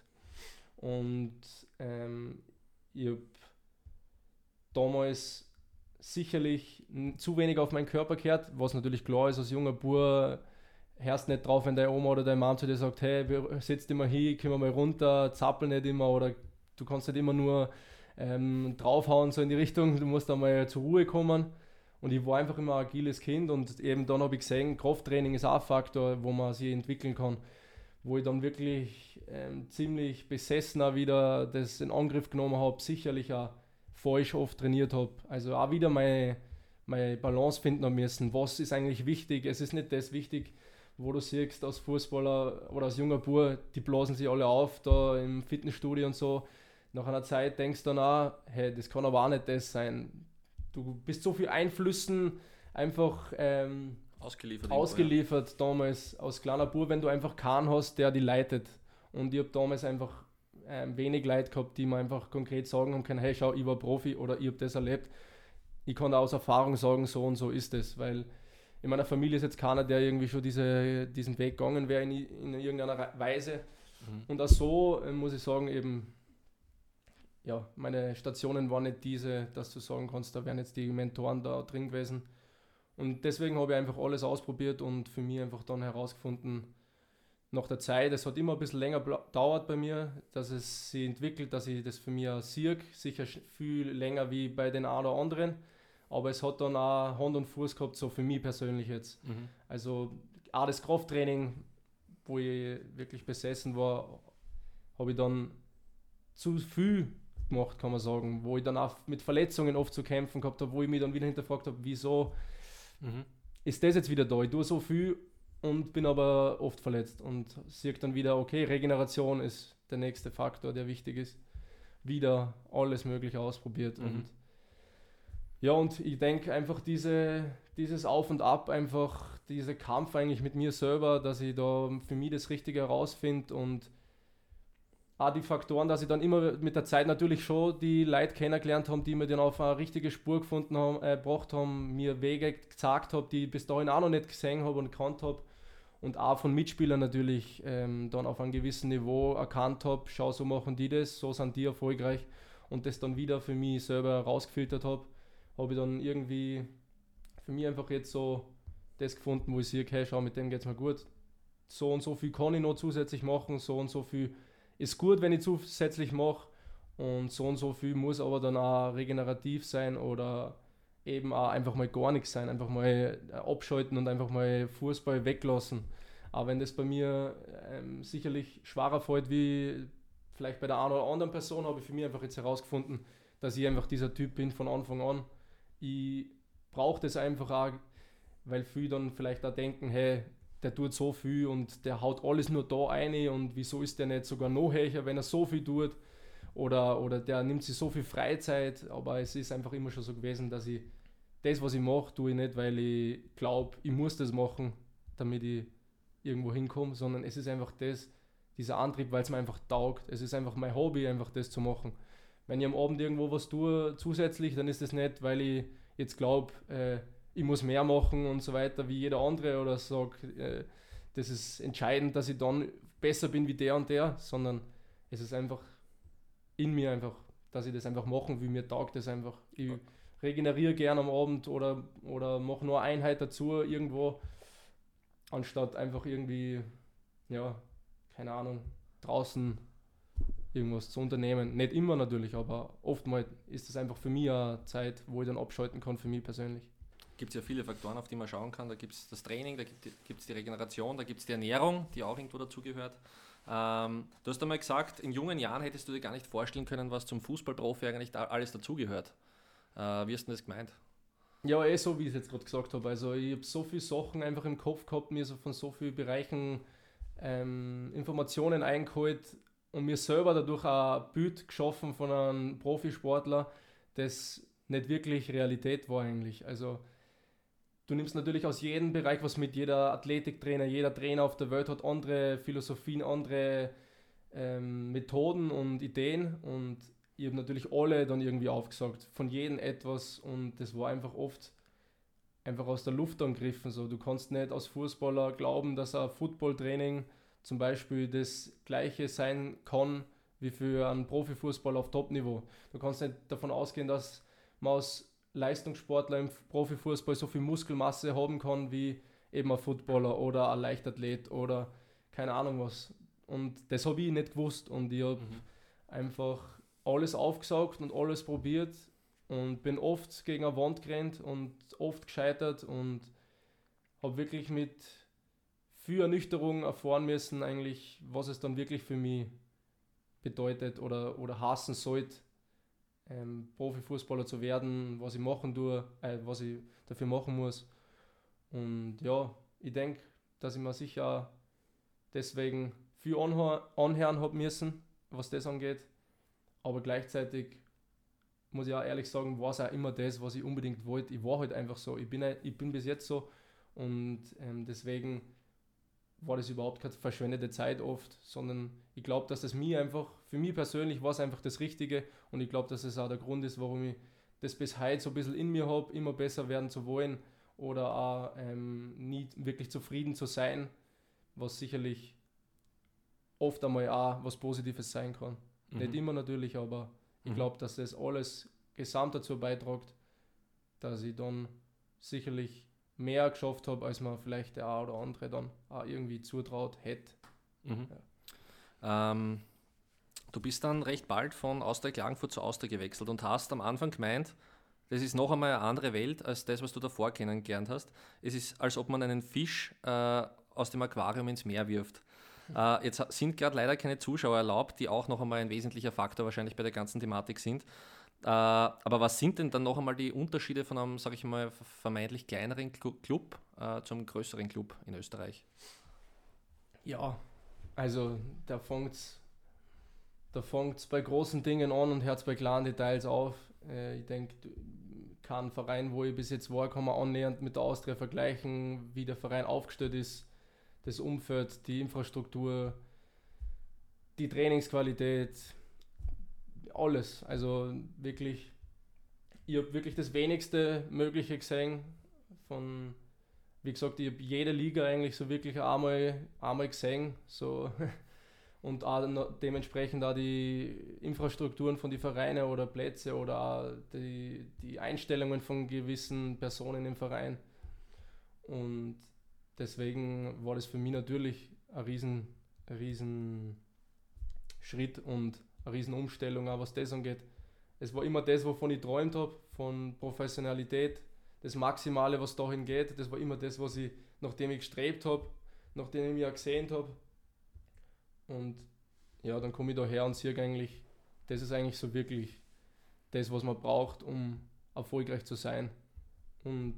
Und ähm, ich habe damals sicherlich zu wenig auf meinen Körper gehört, was natürlich klar ist, als junger Bub hörst nicht drauf, wenn deine Oma oder dein Mann zu dir sagt, hey, setz dich mal hin, komm mal runter, zappel nicht immer oder du kannst nicht immer nur ähm, draufhauen, so in die Richtung, du musst einmal zur Ruhe kommen. Und ich war einfach immer ein agiles Kind und eben dann habe ich gesehen, Krafttraining ist auch ein Faktor, wo man sich entwickeln kann. Wo ich dann wirklich ähm, ziemlich besessener wieder das in Angriff genommen habe, sicherlich auch falsch oft trainiert habe. Also auch wieder meine, meine Balance finden müssen. Was ist eigentlich wichtig? Es ist nicht das wichtig, wo du siehst, als Fußballer oder als junger Bub, die blasen sich alle auf da im Fitnessstudio und so. Nach einer Zeit denkst du dann auch, hey, das kann aber auch nicht das sein. Du bist so viel Einflüssen einfach ähm, ausgeliefert, ausgeliefert ja. damals als kleiner Bub, wenn du einfach keinen hast, der die leitet. Und ich habe damals einfach ähm, wenig Leute gehabt, die mir einfach konkret sagen haben können, hey schau, ich war Profi oder ich habe das erlebt. Ich kann aus Erfahrung sagen, so und so ist es, weil in meiner Familie ist jetzt keiner, der irgendwie schon diese, diesen Weg gegangen wäre in, in irgendeiner Weise. Mhm. Und auch so äh, muss ich sagen, eben, ja, meine Stationen waren nicht diese, dass du sagen kannst, da wären jetzt die Mentoren da drin gewesen. Und deswegen habe ich einfach alles ausprobiert und für mich einfach dann herausgefunden, nach der Zeit, es hat immer ein bisschen länger dauert bei mir, dass es sich entwickelt, dass ich das für mich sehe, sicher viel länger wie bei den einen oder anderen, aber es hat dann auch Hand und Fuß gehabt, so für mich persönlich jetzt. Mhm. Also auch das Krafttraining, wo ich wirklich besessen war, habe ich dann zu viel gemacht, kann man sagen, wo ich dann auch mit Verletzungen oft zu kämpfen gehabt habe, wo ich mich dann wieder hinterfragt habe, wieso mhm. ist das jetzt wieder da? Ich tue so viel und bin aber oft verletzt und sehe dann wieder, okay, Regeneration ist der nächste Faktor, der wichtig ist. Wieder alles Mögliche ausprobiert mhm. und ja, und ich denke einfach diese, dieses Auf und Ab, einfach dieser Kampf eigentlich mit mir selber, dass ich da für mich das Richtige herausfinde und auch die Faktoren, dass ich dann immer mit der Zeit natürlich schon die Leute kennengelernt habe, die mir dann auf eine richtige Spur gefunden haben, äh, gebracht haben, mir Wege gezeigt haben, die ich bis dahin auch noch nicht gesehen habe und gekannt habe und auch von Mitspielern natürlich ähm, dann auf einem gewissen Niveau erkannt habe, schau, so machen die das, so sind die erfolgreich und das dann wieder für mich selber rausgefiltert habe, habe ich dann irgendwie für mich einfach jetzt so das gefunden, wo ich sehe, okay, schau, mit dem geht es mir gut. So und so viel kann ich noch zusätzlich machen, so und so viel ist gut, wenn ich zusätzlich mache und so und so viel muss aber dann auch regenerativ sein oder eben auch einfach mal gar nichts sein, einfach mal äh, abschalten und einfach mal Fußball weglassen. Aber wenn das bei mir ähm, sicherlich schwerer fällt wie vielleicht bei der einen oder anderen Person, habe ich für mich einfach jetzt herausgefunden, dass ich einfach dieser Typ bin von Anfang an. Ich brauche das einfach auch, weil viele dann vielleicht auch denken, hey, der tut so viel und der haut alles nur da ein und wieso ist der nicht sogar noch höher, wenn er so viel tut oder, oder der nimmt sich so viel Freizeit, aber es ist einfach immer schon so gewesen, dass ich das, was ich mache, tue ich nicht, weil ich glaube, ich muss das machen, damit ich irgendwo hinkomme, sondern es ist einfach das, dieser Antrieb, weil es mir einfach taugt. Es ist einfach mein Hobby, einfach das zu machen. Wenn ich am Abend irgendwo was tue zusätzlich, dann ist das nicht, weil ich jetzt glaube, äh, ich muss mehr machen und so weiter wie jeder andere oder sage, äh, das ist entscheidend, dass ich dann besser bin wie der und der, sondern es ist einfach in mir einfach, dass ich das einfach machen will. Mir taugt das einfach. Ich regeneriere gerne am Abend oder, oder mache nur Einheit dazu irgendwo, anstatt einfach irgendwie, ja, keine Ahnung, draußen irgendwas zu unternehmen. Nicht immer natürlich, aber oftmals ist das einfach für mich eine Zeit, wo ich dann abschalten kann, für mich persönlich. Gibt es ja viele Faktoren, auf die man schauen kann. Da gibt es das Training, da gibt es die Regeneration, da gibt es die Ernährung, die auch irgendwo dazugehört. Ähm, du hast einmal gesagt, in jungen Jahren hättest du dir gar nicht vorstellen können, was zum Fußballprofi eigentlich da alles dazugehört. Äh, wie hast du das gemeint? Ja, eh so, wie ich es jetzt gerade gesagt habe. Also ich habe so viele Sachen einfach im Kopf gehabt, mir so von so vielen Bereichen ähm, Informationen eingeholt und mir selber dadurch ein Bild geschaffen von einem Profisportler, das nicht wirklich Realität war eigentlich. Also du nimmst natürlich aus jedem Bereich was mit, jeder Athletiktrainer, jeder Trainer auf der Welt hat andere Philosophien, andere ähm, Methoden und Ideen und ich habe natürlich alle dann irgendwie aufgesagt, von jedem etwas und das war einfach oft einfach aus der Luft angegriffen. So, du kannst nicht als Fußballer glauben, dass ein Footballtraining zum Beispiel das gleiche sein kann wie für einen Profifußball auf Topniveau. Du kannst nicht davon ausgehen, dass man als Leistungssportler im Profifußball so viel Muskelmasse haben kann wie eben ein Footballer oder ein Leichtathlet oder keine Ahnung was. Und das habe ich nicht gewusst und ich habe mhm. einfach alles aufgesaugt und alles probiert und bin oft gegen eine Wand gerannt und oft gescheitert und habe wirklich mit viel Ernüchterung erfahren müssen, eigentlich, was es dann wirklich für mich bedeutet oder, oder hassen sollte, ähm, Profifußballer zu werden, was ich machen tue, äh, was ich dafür machen muss. Und ja, ich denke, dass ich mir sicher deswegen viel anhören habe müssen, was das angeht. Aber gleichzeitig muss ich auch ehrlich sagen, war es auch immer das, was ich unbedingt wollte. Ich war halt einfach so. Ich bin, ich bin bis jetzt so Und ähm, deswegen war das überhaupt keine verschwendete Zeit oft, sondern ich glaube, dass das mir einfach, für mich persönlich war es einfach das Richtige und ich glaube, dass es auch der Grund ist, warum ich das bis heute so ein bisschen in mir habe, immer besser werden zu wollen oder auch ähm, nie wirklich zufrieden zu sein, was sicherlich oft einmal auch was Positives sein kann. Mhm. Nicht immer natürlich, aber ich mhm. glaube, dass das alles gesamt dazu beiträgt, dass ich dann sicherlich mehr geschafft habe, als man vielleicht der eine oder andere dann auch irgendwie zutraut hätte. Mhm. Ja. Ähm, du bist dann recht bald von Austria Klagenfurt zu Austria gewechselt und hast am Anfang gemeint, das ist noch einmal eine andere Welt als das, was du davor kennengelernt hast. Es ist, als ob man einen Fisch äh, aus dem Aquarium ins Meer wirft. [laughs] Äh, jetzt sind gerade leider keine Zuschauer erlaubt, die auch noch einmal ein wesentlicher Faktor wahrscheinlich bei der ganzen Thematik sind. Äh, aber was sind denn dann noch einmal die Unterschiede von einem, sage ich mal, vermeintlich kleineren Club äh, zum größeren Club in Österreich? Ja, also da fängt es da fängt's bei großen Dingen an und hört bei kleinen Details auf. Äh, ich denke, kein Verein, wo ich bis jetzt war, kann man annähernd mit der Austria vergleichen, wie der Verein aufgestellt ist, das Umfeld, die Infrastruktur, die Trainingsqualität, alles. Also wirklich, ich habe wirklich das wenigste Mögliche gesehen. Von, wie gesagt, ich habe jede Liga eigentlich so wirklich einmal, einmal gesehen. So. [laughs] Und auch dementsprechend auch die Infrastrukturen von den Vereinen oder Plätze oder die, die Einstellungen von gewissen Personen im Verein. Und deswegen war das für mich natürlich ein riesen, ein riesen Schritt und eine riesen Umstellung, auch was das angeht. Es war immer das, wovon ich träumt habe, von Professionalität, das Maximale, was dahin geht. Das war immer das, was ich, nachdem ich gestrebt habe, nachdem ich mich auch gesehen habe. Und ja, dann komme ich da her und sehe eigentlich, das ist eigentlich so wirklich das, was man braucht, um erfolgreich zu sein. Und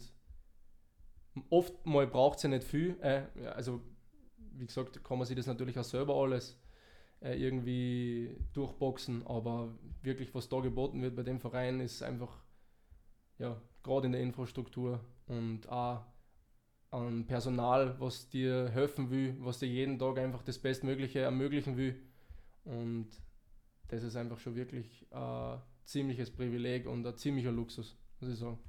oft mal braucht es ja nicht viel. Äh, also, wie gesagt, kann man sich das natürlich auch selber alles äh, irgendwie durchboxen, aber wirklich, was da geboten wird bei dem Verein, ist einfach, ja, gerade in der Infrastruktur und auch an Personal, was dir helfen will, was dir jeden Tag einfach das Bestmögliche ermöglichen will. Und das ist einfach schon wirklich ein ziemliches Privileg und ein ziemlicher Luxus, muss ich sagen.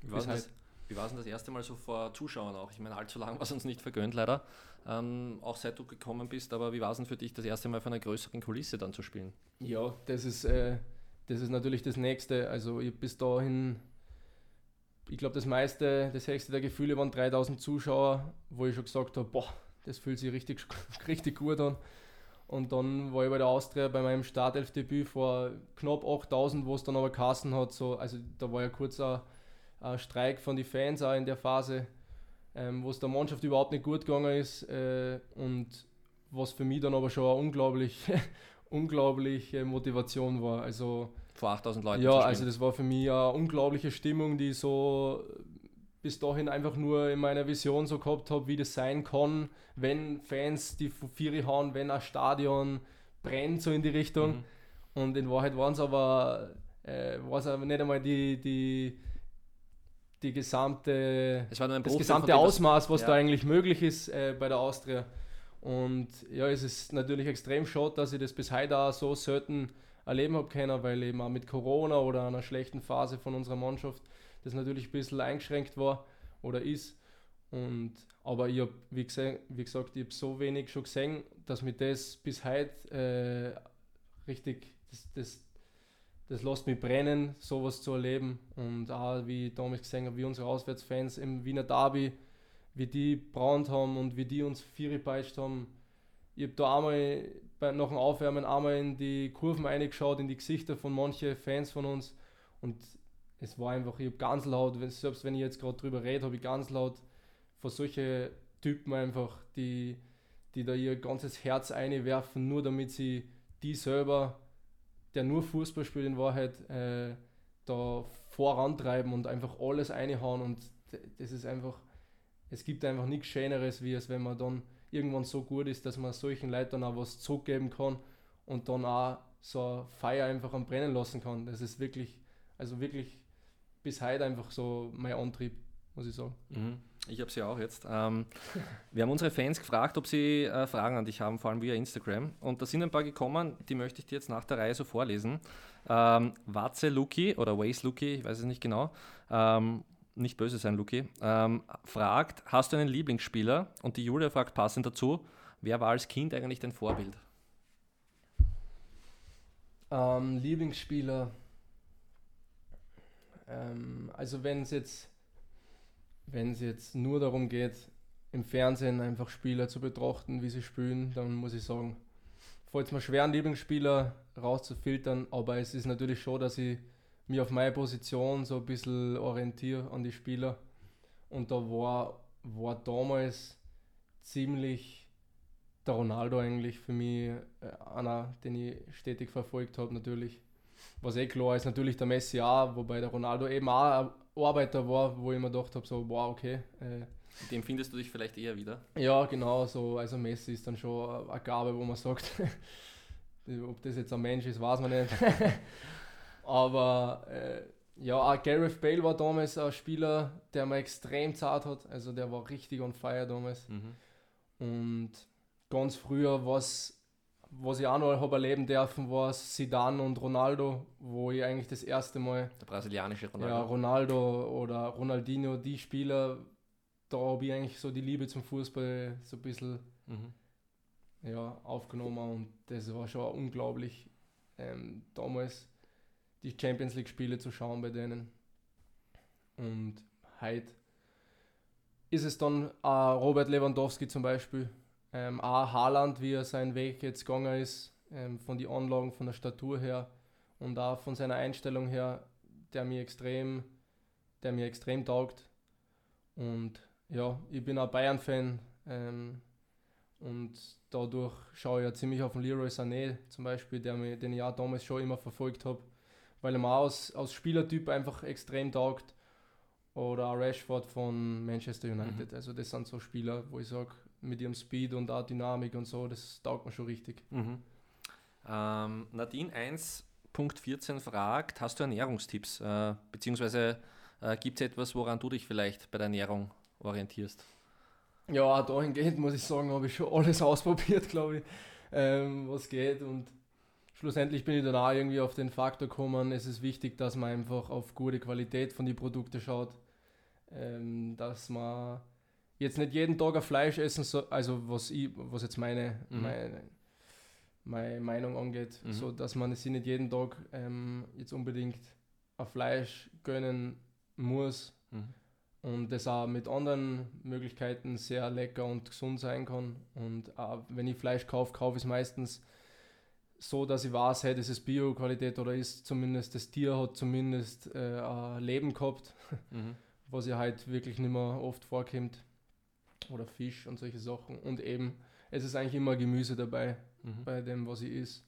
Das, wie war es denn das erste Mal so vor Zuschauern auch? Ich meine, allzu lang war es uns nicht vergönnt, leider. Ähm, auch seit du gekommen bist, aber wie war es denn für dich, das erste Mal vor einer größeren Kulisse dann zu spielen? Ja, das ist, äh, das ist natürlich das Nächste. Also bis dahin, ich glaube, das meiste, das höchste der Gefühle waren 3000 Zuschauer, wo ich schon gesagt habe, boah, das fühlt sich richtig, [laughs] richtig gut an. Und dann war ich bei der Austria bei meinem Startelfdebüt vor knapp 8000, wo es dann aber Kassen hat. So, also da war ja kurz ein, ein Streik von den Fans auch in der Phase, ähm, wo es der Mannschaft überhaupt nicht gut gegangen ist. Äh, und was für mich dann aber schon eine unglaublich, [laughs] unglaubliche Motivation war. Also, vor 8000 Leuten. Ja, also das war für mich eine unglaubliche Stimmung, die so bis dahin einfach nur in meiner Vision so gehabt habe, wie das sein kann, wenn Fans die Vieri hauen, wenn ein Stadion brennt, so in die Richtung. Mhm. Und in Wahrheit waren es aber, äh, aber nicht einmal die, die, die gesamte, das gesamte Ausmaß, was ja. da eigentlich möglich ist äh, bei der Austria. Und ja, es ist natürlich extrem schade, dass ich das bis heute auch so selten erleben habe können, weil eben auch mit Corona oder einer schlechten Phase von unserer Mannschaft das natürlich ein bisschen eingeschränkt war oder ist. Und, aber ich habe, wie, wie, gesagt, ich habe so wenig schon gesehen, dass mir das bis heute äh, richtig, das, das, das lässt mich brennen, sowas zu erleben. Und auch, wie ich damals gesehen habe, wie unsere Auswärtsfans im Wiener Derby, wie die brannt haben und wie die uns Vieri peitscht haben. Ich habe da einmal bei, nach dem Aufwärmen einmal in die Kurven reingeschaut, in die Gesichter von manchen Fans von uns. Und es war einfach, ich habe ganz laut, selbst wenn ich jetzt gerade drüber rede, habe ich ganz laut vor solche Typen einfach, die, die da ihr ganzes Herz einwerfen, nur damit sie die selber, der nur Fußball spielt in Wahrheit, äh, da vorantreiben und einfach alles einhauen und das ist einfach, es gibt einfach nichts Schöneres, wie es, wenn man dann irgendwann so gut ist, dass man solchen Leuten auch was zurückgeben kann und dann auch so ein Feuer einfach am Brennen lassen kann. Das ist wirklich, also wirklich bis heute einfach so mein Antrieb, muss ich sagen. Mhm. Ich habe sie auch jetzt. Ähm, wir haben unsere Fans gefragt, ob sie äh, Fragen an dich haben, vor allem via Instagram. Und da sind ein paar gekommen, die möchte ich dir jetzt nach der Reihe so vorlesen. Ähm, Watze Luki oder Waze Luki, ich weiß es nicht genau, ähm, nicht böse sein, Luki, ähm, fragt, hast du einen Lieblingsspieler? Und die Julia fragt passend dazu, wer war als Kind eigentlich dein Vorbild? Ähm, Lieblingsspieler. Ähm, also wenn es jetzt, wenn es jetzt nur darum geht, im Fernsehen einfach Spieler zu betrachten, wie sie spielen, dann muss ich sagen, fällt es mir schwer, einen Lieblingsspieler rauszufiltern, aber es ist natürlich schon, dass ich mich auf meine Position so ein bisschen orientiere an die Spieler. Und da war, war damals ziemlich der Ronaldo eigentlich für mich äh, einer, den ich stetig verfolgt habe natürlich. Was eh klar ist, natürlich der Messi auch, wobei der Ronaldo eben auch ein Arbeiter war, wo ich mir gedacht habe, so, wow, okay. Äh, dem findest du dich vielleicht eher wieder? Ja, genau, so, also Messi ist dann schon eine Gabe, wo man sagt, [laughs] ob das jetzt ein Mensch ist, weiß man nicht. [laughs] Aber äh, ja, auch Gareth Bale war damals ein Spieler, der mir extrem zart hat. Also der war richtig on fire damals. Mhm. Und ganz früher, was, was ich auch noch habe erleben dürfen, war Zidane und Ronaldo, wo ich eigentlich das erste Mal. Der brasilianische Ronaldo. Ja, Ronaldo oder Ronaldinho, die Spieler, da habe ich eigentlich so die Liebe zum Fußball so ein bisschen mhm. ja, aufgenommen und das war schon unglaublich ähm, damals die Champions League-Spiele zu schauen bei denen. Und heute ist es dann auch Robert Lewandowski zum Beispiel, ähm, auch Haaland, wie er seinen Weg jetzt gegangen ist, ähm, von den Anlagen, von der Statur her und auch von seiner Einstellung her, der mir extrem, der mir extrem taugt. Und ja, ich bin auch Bayern-Fan ähm, und dadurch schaue ich ja ziemlich auf den Leroy Sané zum Beispiel, der mir, den ich auch damals schon immer verfolgt habe weil er mir aus, aus Spielertyp einfach extrem taugt. Oder auch Rashford von Manchester United. Mhm. Also das sind so Spieler, wo ich sage, mit ihrem Speed und auch Dynamik und so, das taugt mir schon richtig. Mhm. Ähm, Nadine 1.14 fragt, hast du Ernährungstipps? Äh, beziehungsweise äh, gibt es etwas, woran du dich vielleicht bei der Ernährung orientierst? Ja, dahingehend muss ich sagen, habe ich schon alles [laughs] ausprobiert, glaube ich, ähm, was geht. Und schlussendlich bin ich dann auch irgendwie auf den Faktor gekommen, es ist wichtig, dass man einfach auf gute Qualität von den Produkten schaut. Ähm, dass man jetzt nicht jeden Tag ein Fleisch essen soll, also was ich, was jetzt meine, mhm. meine, meine Meinung angeht, mhm. so dass man sich nicht jeden Tag ähm, jetzt unbedingt ein Fleisch gönnen muss mhm. und das auch mit anderen Möglichkeiten sehr lecker und gesund sein kann. Und auch wenn ich Fleisch kaufe, kaufe ich es meistens so, dass ich weiß, hey, das ist Bio-Qualität oder ist zumindest, das Tier hat zumindest äh, ein Leben gehabt, mhm. [laughs] was ja halt wirklich nicht mehr oft vorkommt. Oder Fisch und solche Sachen. Und eben, es ist eigentlich immer Gemüse dabei, mhm. bei dem, was ich is.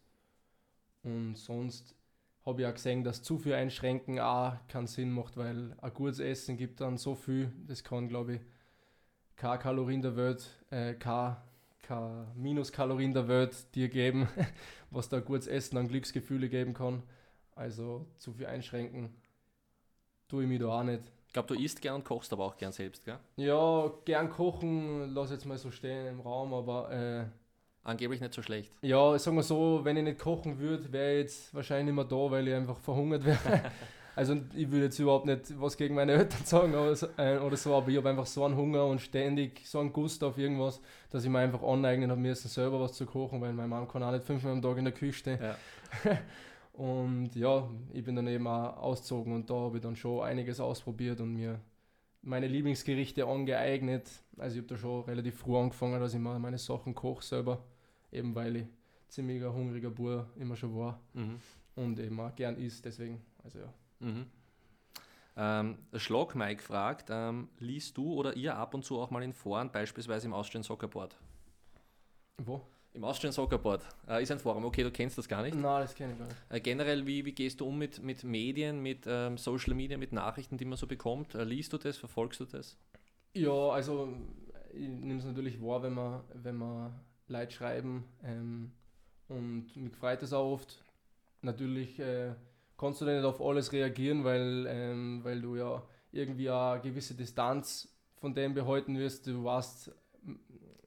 Und sonst habe ich auch gesehen, dass zu viel Einschränken auch keinen Sinn macht, weil ein gutes Essen gibt dann so viel, das kann, glaube ich, keine Kalorien der Welt, äh, kein keine Minuskalorien der Welt dir geben, [laughs] was da gutes Essen an Glücksgefühle geben kann. Also zu viel einschränken tue ich mir da auch nicht. Ich glaube, du isst gern und kochst aber auch gern selbst, gell? Ja, gern kochen, lass jetzt mal so stehen im Raum, aber. Äh, Angeblich nicht so schlecht. Ja, sagen wir so, wenn ich nicht kochen würde, wäre ich jetzt wahrscheinlich nicht mehr da, weil ich einfach verhungert wäre. [laughs] Also ich will jetzt überhaupt nicht was gegen meine Eltern sagen oder so, äh, oder so aber ich habe einfach so einen Hunger und ständig so einen Gust auf irgendwas, dass ich mir einfach aneignen habe müssen, selber was zu kochen, weil mein Mann kann auch nicht fünfmal am Tag in der Küche stehen. Ja. [laughs] und ja, ich bin dann eben auch ausgezogen und da habe ich dann schon einiges ausprobiert und mir meine Lieblingsgerichte angeeignet. Also ich habe da schon relativ früh angefangen, dass ich mal meine Sachen koche selber, eben weil ich ziemlich ein hungriger Bub immer schon war mhm. und eben auch gern isst, deswegen, also ja. Mhm. Ähm, Schlag Mike fragt, ähm, liest du oder ihr ab und zu auch mal in Foren, beispielsweise im Austrian Soccer Board? Wo? Im Austrian Soccer Board. Äh, ist ein Forum, okay, du kennst das gar nicht? Nein, das kenne ich gar nicht. Äh, generell, wie, wie gehst du um mit, mit Medien, mit ähm, Social Media, mit Nachrichten, die man so bekommt? Äh, liest du das, verfolgst du das? Ja, also ich nehme es natürlich wahr, wenn man, wenn man Leute schreiben ähm, und mich freut es auch oft. Natürlich äh, kannst du nicht auf alles reagieren, weil, ähm, weil du ja irgendwie eine gewisse Distanz von dem behalten wirst. Du weißt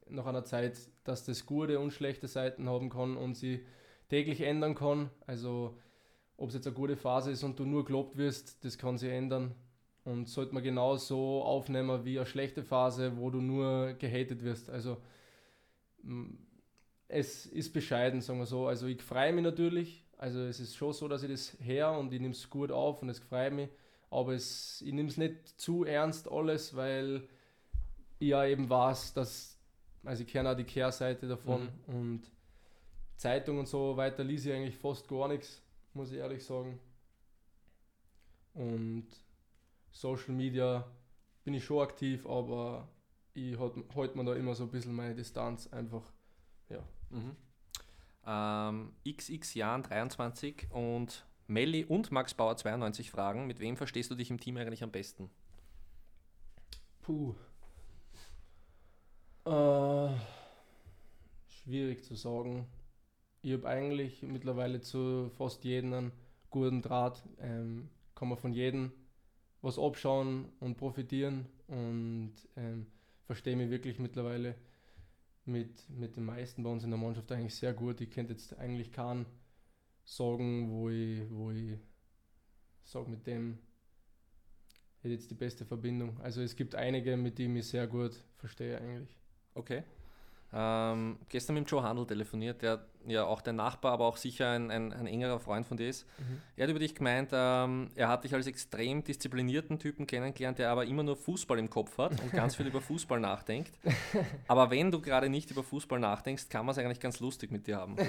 nach einer Zeit, dass das gute und schlechte Seiten haben kann und sie täglich ändern kann. Also ob es jetzt eine gute Phase ist und du nur gelobt wirst, das kann sich ändern. Und sollte man genauso aufnehmen wie eine schlechte Phase, wo du nur gehatet wirst. Also es ist bescheiden, sagen wir so. Also ich freue mich natürlich. Also es ist schon so, dass ich das her und ich nehme es gut auf und es freut mich. Aber es, ich nehme es nicht zu ernst alles, weil ich ja eben weiß, dass, also ich kenne auch die Kehrseite davon mhm. und Zeitung und so weiter liest ich eigentlich fast gar nichts, muss ich ehrlich sagen. Und Social Media bin ich schon aktiv, aber ich halte halt mir da immer so ein bisschen meine Distanz einfach. Ja. Mhm. Ähm, XX Jahren 23 und Melli und Max Bauer 92 fragen, mit wem verstehst du dich im Team eigentlich am besten? Puh. Äh, schwierig zu sagen. Ich habe eigentlich mittlerweile zu fast jedem einen guten Draht. Ähm, kann man von jedem was abschauen und profitieren und ähm, verstehe mich wirklich mittlerweile mit, mit den meisten bei uns in der Mannschaft eigentlich sehr gut. Ich könnte jetzt eigentlich keinen sagen, wo ich, wo ich sage, mit dem hätte jetzt die beste Verbindung. Also es gibt einige, mit denen ich mich sehr gut verstehe eigentlich. Okay. Ähm, gestern mit dem Joe Handel telefoniert, der ja auch dein Nachbar, aber auch sicher ein, ein, ein engerer Freund von dir ist. Mhm. Er hat über dich gemeint, ähm, er hat dich als extrem disziplinierten Typen kennengelernt, der aber immer nur Fußball im Kopf hat und ganz viel über Fußball nachdenkt. [laughs] Aber wenn du gerade nicht über Fußball nachdenkst, kann man es eigentlich ganz lustig mit dir haben. [laughs]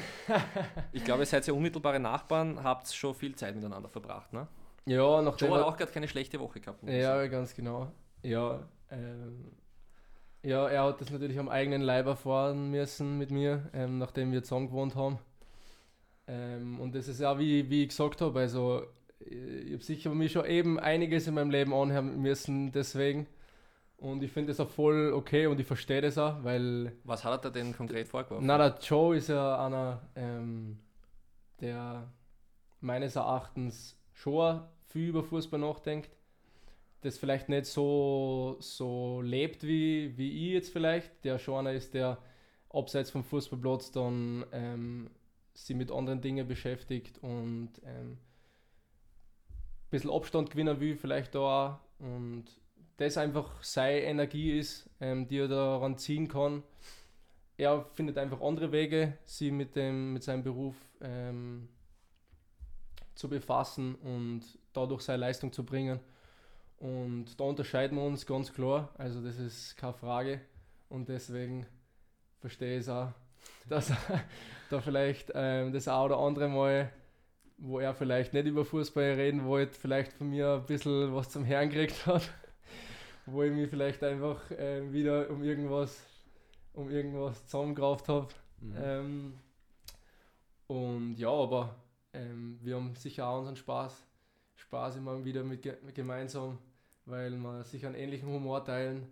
Ich glaube, ihr seid ja unmittelbare Nachbarn, habt schon viel Zeit miteinander verbracht, ne? Ja, nachdem Joe hat auch gerade keine schlechte Woche gehabt. Ja, ganz genau. Ja, ähm, ja, er hat das natürlich am eigenen Leib erfahren müssen mit mir, ähm, nachdem wir zusammen gewohnt haben. Ähm, und das ist ja, wie, wie ich gesagt habe, also ich habe sicher mir schon eben einiges in meinem Leben anhören müssen deswegen. Und ich finde das auch voll okay und ich verstehe das auch, weil... Was hat er denn konkret vorgeworfen? Na, der Joe ist ja einer, ähm, der meines Erachtens schon viel über Fußball nachdenkt das vielleicht nicht so, so lebt wie, wie ich jetzt vielleicht, der schon einer ist, der abseits vom Fußballplatz dann ähm, sich mit anderen Dingen beschäftigt und ähm, ein bisschen Abstand gewinnen will, vielleicht da auch. Und das einfach seine Energie ist, ähm, die er daran ziehen kann. Er findet einfach andere Wege, sie mit, mit seinem Beruf ähm, zu befassen und dadurch seine Leistung zu bringen. Und da unterscheiden wir uns ganz klar. Also das ist keine Frage. Und deswegen verstehe ich es auch, [laughs] dass da vielleicht ähm, das auch oder andere Mal, wo er vielleicht nicht über Fußball reden wollte, vielleicht von mir ein bisschen was zum Herrn gekriegt hat. [laughs] wo ich mich vielleicht einfach äh, wieder um irgendwas, um irgendwas zusammengerauft habe. Mhm. Ähm, und ja, aber ähm, wir haben sicher auch unseren Spaß. Spaß immer wieder mit gemeinsam weil wir sicher einen ähnlichen Humor teilen.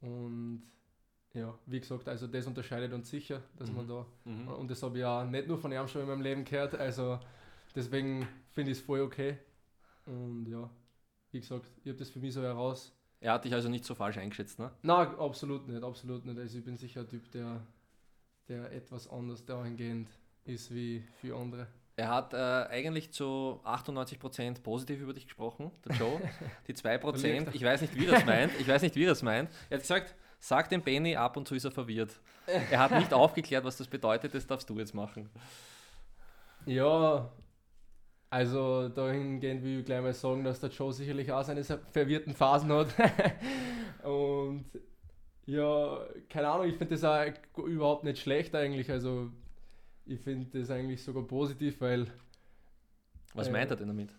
Und ja, wie gesagt, also das unterscheidet uns sicher, dass mhm. man da, mhm. und das habe ich ja nicht nur von ihm schon in meinem Leben gehört, also deswegen finde ich es voll okay. Und ja, wie gesagt, ich habe das für mich so heraus. Er hat dich also nicht so falsch eingeschätzt, ne? Nein, absolut nicht, absolut nicht. Also ich bin sicher ein Typ, der, der etwas anders dahingehend ist wie für andere. Er hat äh, eigentlich zu 98% positiv über dich gesprochen, der Joe. [laughs] Die 2%, ich weiß nicht, wie das meint, ich weiß nicht, wie das meint. Er hat gesagt, sag dem Benny, ab und zu ist er verwirrt. Er hat nicht [laughs] aufgeklärt, was das bedeutet, das darfst du jetzt machen. Ja, also dahingehend will ich gleich mal sagen, dass der Joe sicherlich auch seine verwirrten Phasen hat. [laughs] und ja, keine Ahnung, ich finde das auch überhaupt nicht schlecht eigentlich. Also ich finde das eigentlich sogar positiv, weil. Was äh, meint er denn damit?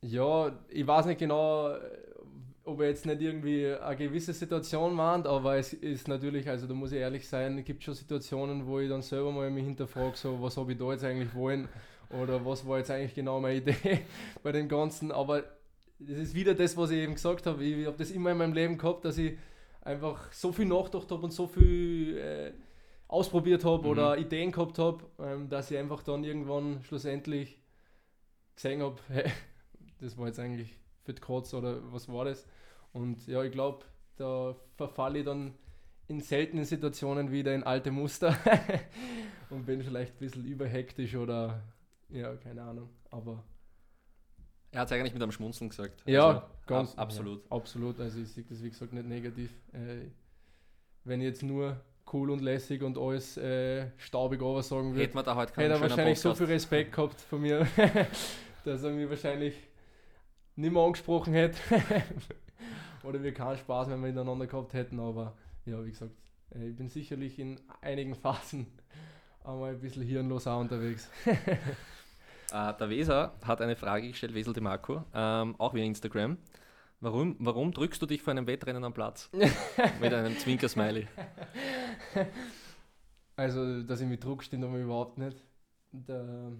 Ja, ich weiß nicht genau, ob er jetzt nicht irgendwie eine gewisse Situation meint, aber es ist natürlich, also da muss ich ehrlich sein, es gibt schon Situationen, wo ich dann selber mal mich hinterfrage, so was habe ich da jetzt eigentlich wollen oder was war jetzt eigentlich genau meine Idee [laughs] bei dem Ganzen, aber das ist wieder das, was ich eben gesagt habe, ich, ich habe das immer in meinem Leben gehabt, dass ich einfach so viel nachgedacht habe und so viel äh, ausprobiert habe mhm. oder Ideen gehabt habe, ähm, dass ich einfach dann irgendwann schlussendlich gesehen habe, [laughs] hey, das war jetzt eigentlich für die Kotz oder was war das? Und ja, ich glaube, da verfalle ich dann in seltenen Situationen wieder in alte Muster [laughs] und bin vielleicht ein bisschen überhektisch oder ja, keine Ahnung. Aber er hat es eigentlich mit einem Schmunzeln gesagt. Ja, also, ganz. Ab, absolut. Ja, absolut. Also ich sehe das wie gesagt nicht negativ. Äh, wenn ich jetzt nur cool und lässig und alles äh, staubig over sagen würde, hätte man da heute hätte er wahrscheinlich Podcast. so viel Respekt gehabt von mir, [laughs] dass er mich wahrscheinlich nicht mehr angesprochen hätte. [laughs] Oder wir keinen Spaß mehr miteinander gehabt hätten. Aber ja, wie gesagt, äh, ich bin sicherlich in einigen Phasen einmal ein bisschen hirnlos auch unterwegs. Uh, [laughs] der Weser hat eine Frage gestellt, Wesel de Marco, ähm, auch via Instagram. Warum, warum drückst du dich vor einem Wettrennen am Platz? [laughs] Mit einem Zwinker-Smiley. Also, dass ich mit Druck stehe, aber überhaupt nicht. Der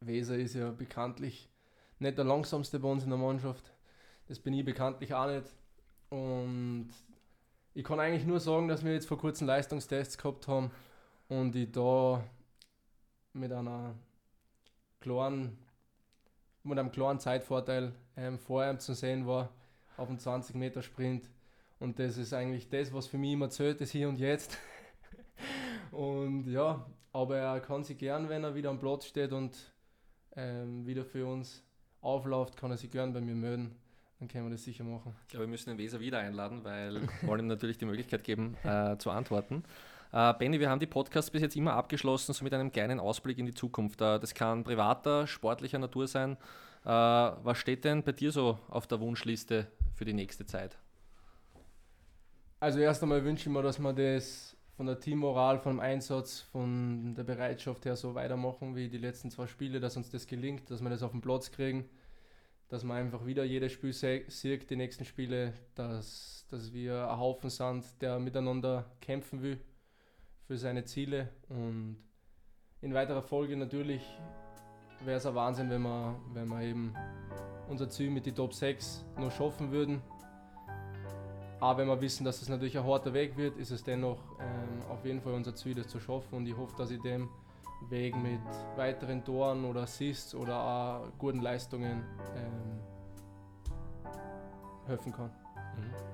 Weser ist ja bekanntlich nicht der langsamste bei uns in der Mannschaft. Das bin ich bekanntlich auch nicht. Und ich kann eigentlich nur sagen, dass wir jetzt vor kurzem Leistungstests gehabt haben und ich da mit einer klaren, mit einem klaren Zeitvorteil ähm, vor ihm zu sehen war auf dem 20 Meter Sprint. Und das ist eigentlich das, was für mich immer zählt, das Hier und Jetzt. [laughs] und ja, aber er kann sich gern, wenn er wieder am Platz steht und ähm, wieder für uns aufläuft, kann er sich gern bei mir melden. Dann können wir das sicher machen. Ich glaube, wir müssen den Weser wieder einladen, weil wir wollen ihm natürlich die Möglichkeit geben, äh, zu antworten. Äh, Benny, wir haben die Podcasts bis jetzt immer abgeschlossen, so mit einem kleinen Ausblick in die Zukunft. Äh, das kann privater, sportlicher Natur sein. Äh, was steht denn bei dir so auf der Wunschliste für die nächste Zeit? Also erst einmal wünsche ich mir, dass wir das von der Teammoral, vom Einsatz, von der Bereitschaft her so weitermachen wie die letzten zwei Spiele, dass uns das gelingt, dass wir das auf den Platz kriegen, dass man einfach wieder jedes Spiel sieht, die nächsten Spiele, dass, dass wir ein Haufen sind, der miteinander kämpfen will für seine Ziele. Und in weiterer Folge natürlich wäre es ein Wahnsinn, wenn wir, wenn wir eben unser Ziel mit die Top 6 noch schaffen würden. Aber wenn wir wissen, dass es natürlich ein harter Weg wird, ist es dennoch ähm, auf jeden Fall unser Ziel, das zu schaffen. Und ich hoffe, dass ich dem Weg mit weiteren Toren oder Assists oder auch guten Leistungen ähm, helfen kann. Mhm.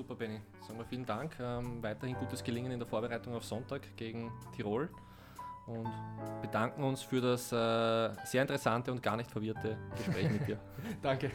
Super, Benny. Sagen wir vielen Dank. Ähm, weiterhin gutes Gelingen in der Vorbereitung auf Sonntag gegen Tirol und bedanken uns für das äh, sehr interessante und gar nicht verwirrte Gespräch mit dir. [laughs] Danke.